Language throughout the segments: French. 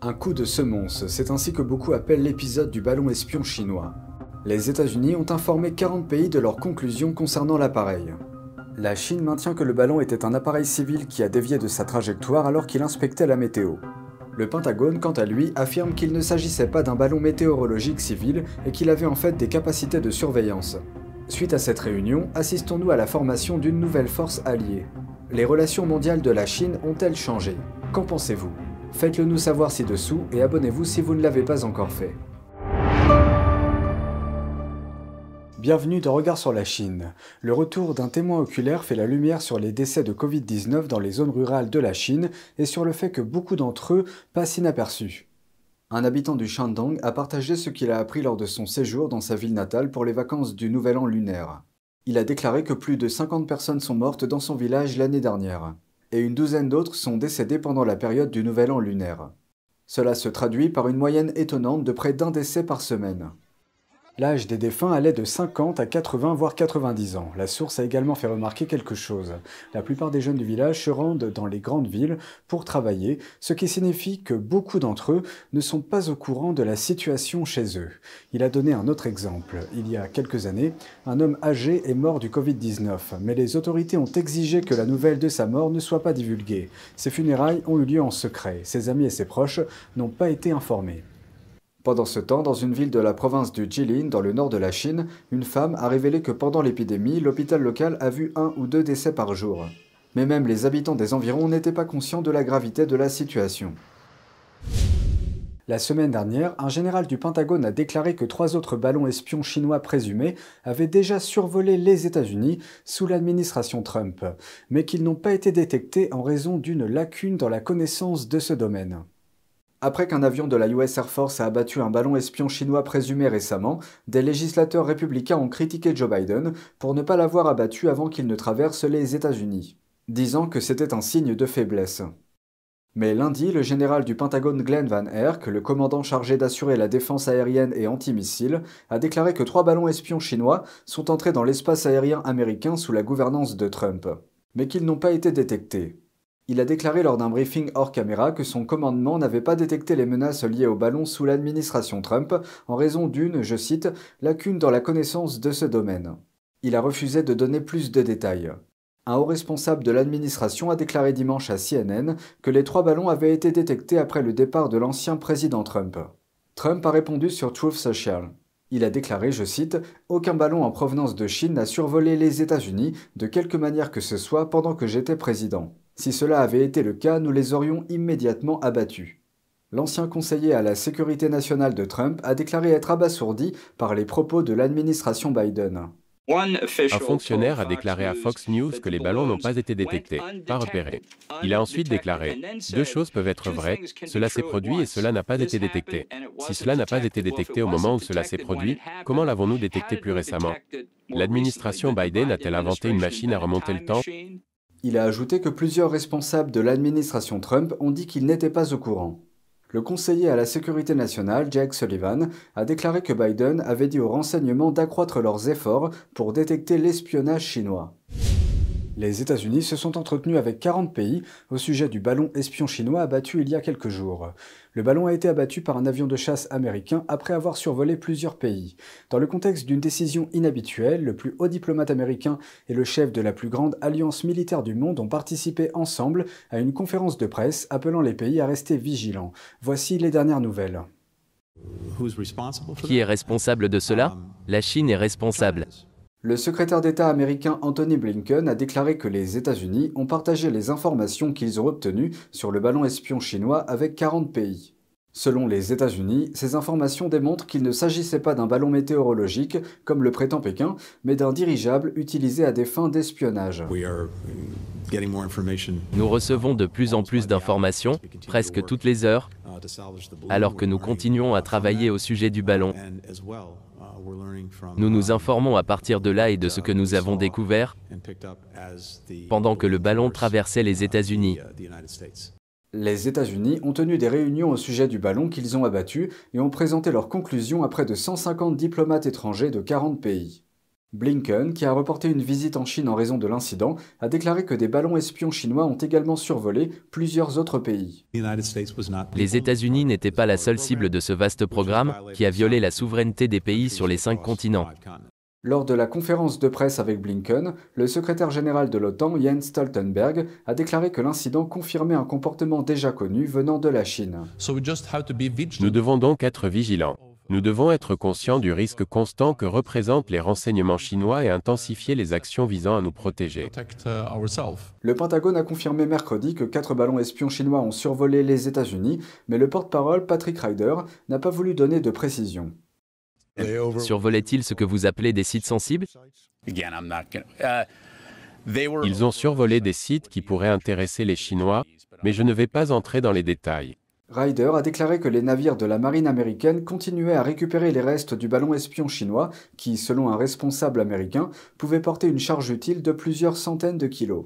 Un coup de semonce, c'est ainsi que beaucoup appellent l'épisode du ballon espion chinois. Les États-Unis ont informé 40 pays de leurs conclusions concernant l'appareil. La Chine maintient que le ballon était un appareil civil qui a dévié de sa trajectoire alors qu'il inspectait la météo. Le Pentagone, quant à lui, affirme qu'il ne s'agissait pas d'un ballon météorologique civil et qu'il avait en fait des capacités de surveillance. Suite à cette réunion, assistons-nous à la formation d'une nouvelle force alliée. Les relations mondiales de la Chine ont-elles changé? Qu'en pensez-vous? Faites-le nous savoir ci-dessous et abonnez-vous si vous ne l'avez pas encore fait. Bienvenue dans Regard sur la Chine. Le retour d'un témoin oculaire fait la lumière sur les décès de Covid-19 dans les zones rurales de la Chine et sur le fait que beaucoup d'entre eux passent inaperçus. Un habitant du Shandong a partagé ce qu'il a appris lors de son séjour dans sa ville natale pour les vacances du Nouvel An lunaire. Il a déclaré que plus de 50 personnes sont mortes dans son village l'année dernière et une douzaine d'autres sont décédés pendant la période du Nouvel An lunaire. Cela se traduit par une moyenne étonnante de près d'un décès par semaine. L'âge des défunts allait de 50 à 80 voire 90 ans. La source a également fait remarquer quelque chose. La plupart des jeunes du village se rendent dans les grandes villes pour travailler, ce qui signifie que beaucoup d'entre eux ne sont pas au courant de la situation chez eux. Il a donné un autre exemple. Il y a quelques années, un homme âgé est mort du Covid-19, mais les autorités ont exigé que la nouvelle de sa mort ne soit pas divulguée. Ses funérailles ont eu lieu en secret. Ses amis et ses proches n'ont pas été informés. Pendant ce temps, dans une ville de la province du Jilin, dans le nord de la Chine, une femme a révélé que pendant l'épidémie, l'hôpital local a vu un ou deux décès par jour. Mais même les habitants des environs n'étaient pas conscients de la gravité de la situation. La semaine dernière, un général du Pentagone a déclaré que trois autres ballons espions chinois présumés avaient déjà survolé les États-Unis sous l'administration Trump, mais qu'ils n'ont pas été détectés en raison d'une lacune dans la connaissance de ce domaine. Après qu'un avion de la US Air Force a abattu un ballon espion chinois présumé récemment, des législateurs républicains ont critiqué Joe Biden pour ne pas l'avoir abattu avant qu'il ne traverse les États-Unis, disant que c'était un signe de faiblesse. Mais lundi, le général du Pentagone Glenn Van Erck, le commandant chargé d'assurer la défense aérienne et antimissile, a déclaré que trois ballons espions chinois sont entrés dans l'espace aérien américain sous la gouvernance de Trump, mais qu'ils n'ont pas été détectés. Il a déclaré lors d'un briefing hors caméra que son commandement n'avait pas détecté les menaces liées au ballon sous l'administration Trump en raison d'une, je cite, lacune dans la connaissance de ce domaine. Il a refusé de donner plus de détails. Un haut responsable de l'administration a déclaré dimanche à CNN que les trois ballons avaient été détectés après le départ de l'ancien président Trump. Trump a répondu sur Truth Social. Il a déclaré, je cite, Aucun ballon en provenance de Chine n'a survolé les États-Unis de quelque manière que ce soit pendant que j'étais président. Si cela avait été le cas, nous les aurions immédiatement abattus. L'ancien conseiller à la sécurité nationale de Trump a déclaré être abasourdi par les propos de l'administration Biden. Un fonctionnaire a déclaré à Fox News que les ballons n'ont pas été détectés, pas repérés. Il a ensuite déclaré Deux choses peuvent être vraies, cela s'est produit et cela n'a pas été détecté. Si cela n'a pas été détecté au moment où cela s'est produit, comment l'avons-nous détecté plus récemment L'administration Biden a-t-elle inventé une machine à remonter le temps il a ajouté que plusieurs responsables de l'administration Trump ont dit qu'ils n'étaient pas au courant. Le conseiller à la sécurité nationale, Jake Sullivan, a déclaré que Biden avait dit aux renseignements d'accroître leurs efforts pour détecter l'espionnage chinois. Les États-Unis se sont entretenus avec 40 pays au sujet du ballon espion chinois abattu il y a quelques jours. Le ballon a été abattu par un avion de chasse américain après avoir survolé plusieurs pays. Dans le contexte d'une décision inhabituelle, le plus haut diplomate américain et le chef de la plus grande alliance militaire du monde ont participé ensemble à une conférence de presse appelant les pays à rester vigilants. Voici les dernières nouvelles. Qui est responsable de cela? La Chine est responsable. Le secrétaire d'État américain Anthony Blinken a déclaré que les États-Unis ont partagé les informations qu'ils ont obtenues sur le ballon espion chinois avec 40 pays. Selon les États-Unis, ces informations démontrent qu'il ne s'agissait pas d'un ballon météorologique, comme le prétend Pékin, mais d'un dirigeable utilisé à des fins d'espionnage. Nous recevons de plus en plus d'informations, presque toutes les heures, alors que nous continuons à travailler au sujet du ballon. Nous nous informons à partir de là et de ce que nous avons découvert pendant que le ballon traversait les États-Unis. Les États-Unis ont tenu des réunions au sujet du ballon qu'ils ont abattu et ont présenté leurs conclusions à près de 150 diplomates étrangers de 40 pays. Blinken, qui a reporté une visite en Chine en raison de l'incident, a déclaré que des ballons espions chinois ont également survolé plusieurs autres pays. Les États-Unis n'étaient pas la seule cible de ce vaste programme qui a violé la souveraineté des pays sur les cinq continents. Lors de la conférence de presse avec Blinken, le secrétaire général de l'OTAN, Jens Stoltenberg, a déclaré que l'incident confirmait un comportement déjà connu venant de la Chine. Nous devons donc être vigilants. Nous devons être conscients du risque constant que représentent les renseignements chinois et intensifier les actions visant à nous protéger. Le Pentagone a confirmé mercredi que quatre ballons espions chinois ont survolé les États-Unis, mais le porte-parole Patrick Ryder n'a pas voulu donner de précision. Survolaient-ils ce que vous appelez des sites sensibles? Ils ont survolé des sites qui pourraient intéresser les Chinois, mais je ne vais pas entrer dans les détails. Ryder a déclaré que les navires de la marine américaine continuaient à récupérer les restes du ballon espion chinois qui, selon un responsable américain, pouvait porter une charge utile de plusieurs centaines de kilos.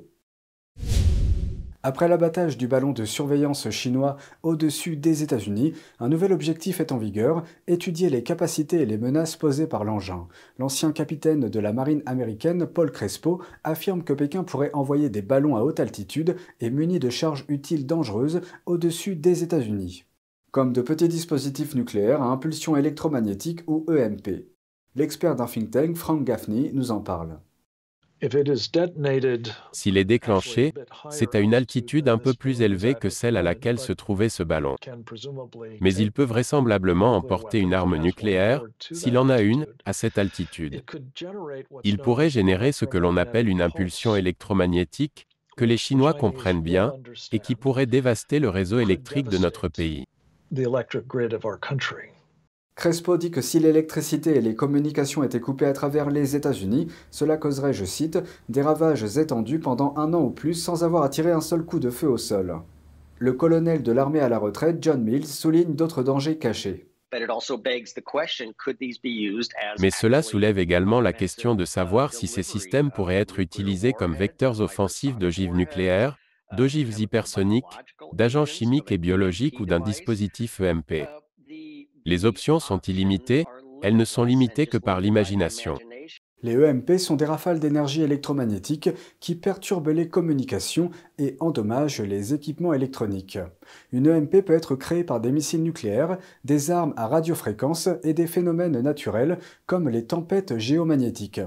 Après l'abattage du ballon de surveillance chinois au-dessus des États-Unis, un nouvel objectif est en vigueur, étudier les capacités et les menaces posées par l'engin. L'ancien capitaine de la marine américaine, Paul Crespo, affirme que Pékin pourrait envoyer des ballons à haute altitude et munis de charges utiles dangereuses au-dessus des États-Unis, comme de petits dispositifs nucléaires à impulsion électromagnétique ou EMP. L'expert d'un think tank, Frank Gaffney, nous en parle. S'il est déclenché, c'est à une altitude un peu plus élevée que celle à laquelle se trouvait ce ballon. Mais il peut vraisemblablement emporter une arme nucléaire, s'il en a une, à cette altitude. Il pourrait générer ce que l'on appelle une impulsion électromagnétique, que les Chinois comprennent bien, et qui pourrait dévaster le réseau électrique de notre pays. Crespo dit que si l'électricité et les communications étaient coupées à travers les États-Unis, cela causerait, je cite, des ravages étendus pendant un an ou plus sans avoir à tirer un seul coup de feu au sol. Le colonel de l'armée à la retraite, John Mills, souligne d'autres dangers cachés. Mais cela soulève également la question de savoir si ces systèmes pourraient être utilisés comme vecteurs offensifs d'ogives nucléaires, d'ogives hypersoniques, d'agents chimiques et biologiques ou d'un dispositif EMP. Les options sont illimitées, elles ne sont limitées que par l'imagination. Les EMP sont des rafales d'énergie électromagnétique qui perturbent les communications et endommagent les équipements électroniques. Une EMP peut être créée par des missiles nucléaires, des armes à radiofréquence et des phénomènes naturels comme les tempêtes géomagnétiques.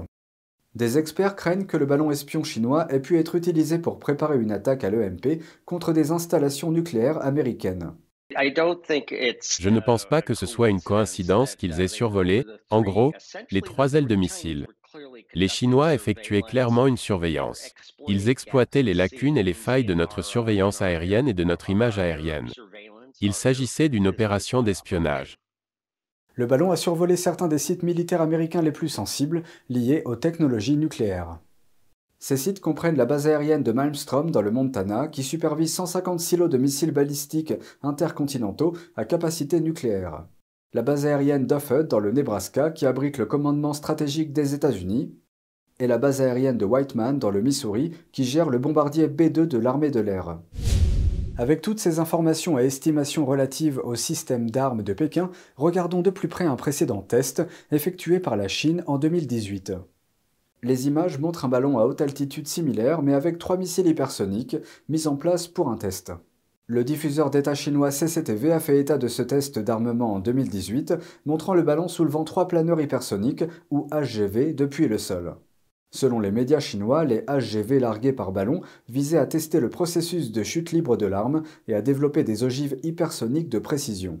Des experts craignent que le ballon espion chinois ait pu être utilisé pour préparer une attaque à l'EMP contre des installations nucléaires américaines. Je ne pense pas que ce soit une coïncidence qu'ils aient survolé, en gros, les trois ailes de missiles. Les Chinois effectuaient clairement une surveillance. Ils exploitaient les lacunes et les failles de notre surveillance aérienne et de notre image aérienne. Il s'agissait d'une opération d'espionnage. Le ballon a survolé certains des sites militaires américains les plus sensibles liés aux technologies nucléaires. Ces sites comprennent la base aérienne de Malmstrom dans le Montana, qui supervise 150 silos de missiles balistiques intercontinentaux à capacité nucléaire. La base aérienne d'Offutt dans le Nebraska, qui abrite le commandement stratégique des États-Unis. Et la base aérienne de Whiteman dans le Missouri, qui gère le bombardier B-2 de l'armée de l'air. Avec toutes ces informations et estimations relatives au système d'armes de Pékin, regardons de plus près un précédent test effectué par la Chine en 2018. Les images montrent un ballon à haute altitude similaire mais avec trois missiles hypersoniques mis en place pour un test. Le diffuseur d'État chinois CCTV a fait état de ce test d'armement en 2018, montrant le ballon soulevant trois planeurs hypersoniques, ou HGV, depuis le sol. Selon les médias chinois, les HGV largués par ballon visaient à tester le processus de chute libre de l'arme et à développer des ogives hypersoniques de précision.